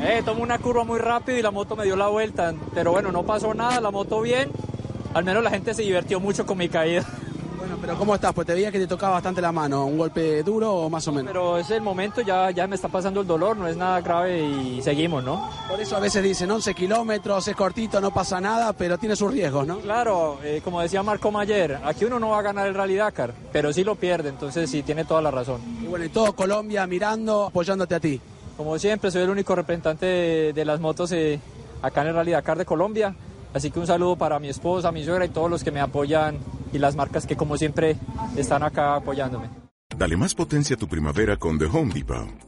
Eh, tomé una curva muy rápido y la moto me dio la vuelta, pero bueno, no pasó nada, la moto bien, al menos la gente se divirtió mucho con mi caída. Bueno, pero ¿cómo estás? Pues te veía que te tocaba bastante la mano, ¿un golpe duro o más o menos? Pero es el momento, ya, ya me está pasando el dolor, no es nada grave y seguimos, ¿no? Por eso a veces dicen 11 kilómetros, es cortito, no pasa nada, pero tiene sus riesgos, ¿no? Claro, eh, como decía Marco Mayer, aquí uno no va a ganar el Rally Dakar, pero sí lo pierde, entonces sí tiene toda la razón. Y bueno, y todo Colombia mirando, apoyándote a ti. Como siempre, soy el único representante de, las motos eh, acá en el Rally Dakar de Colombia. Así que un saludo para mi esposa, mi suegra y todos los que me apoyan y las marcas que como siempre están acá apoyándome. Dale más potencia a tu primavera con The Home Depot.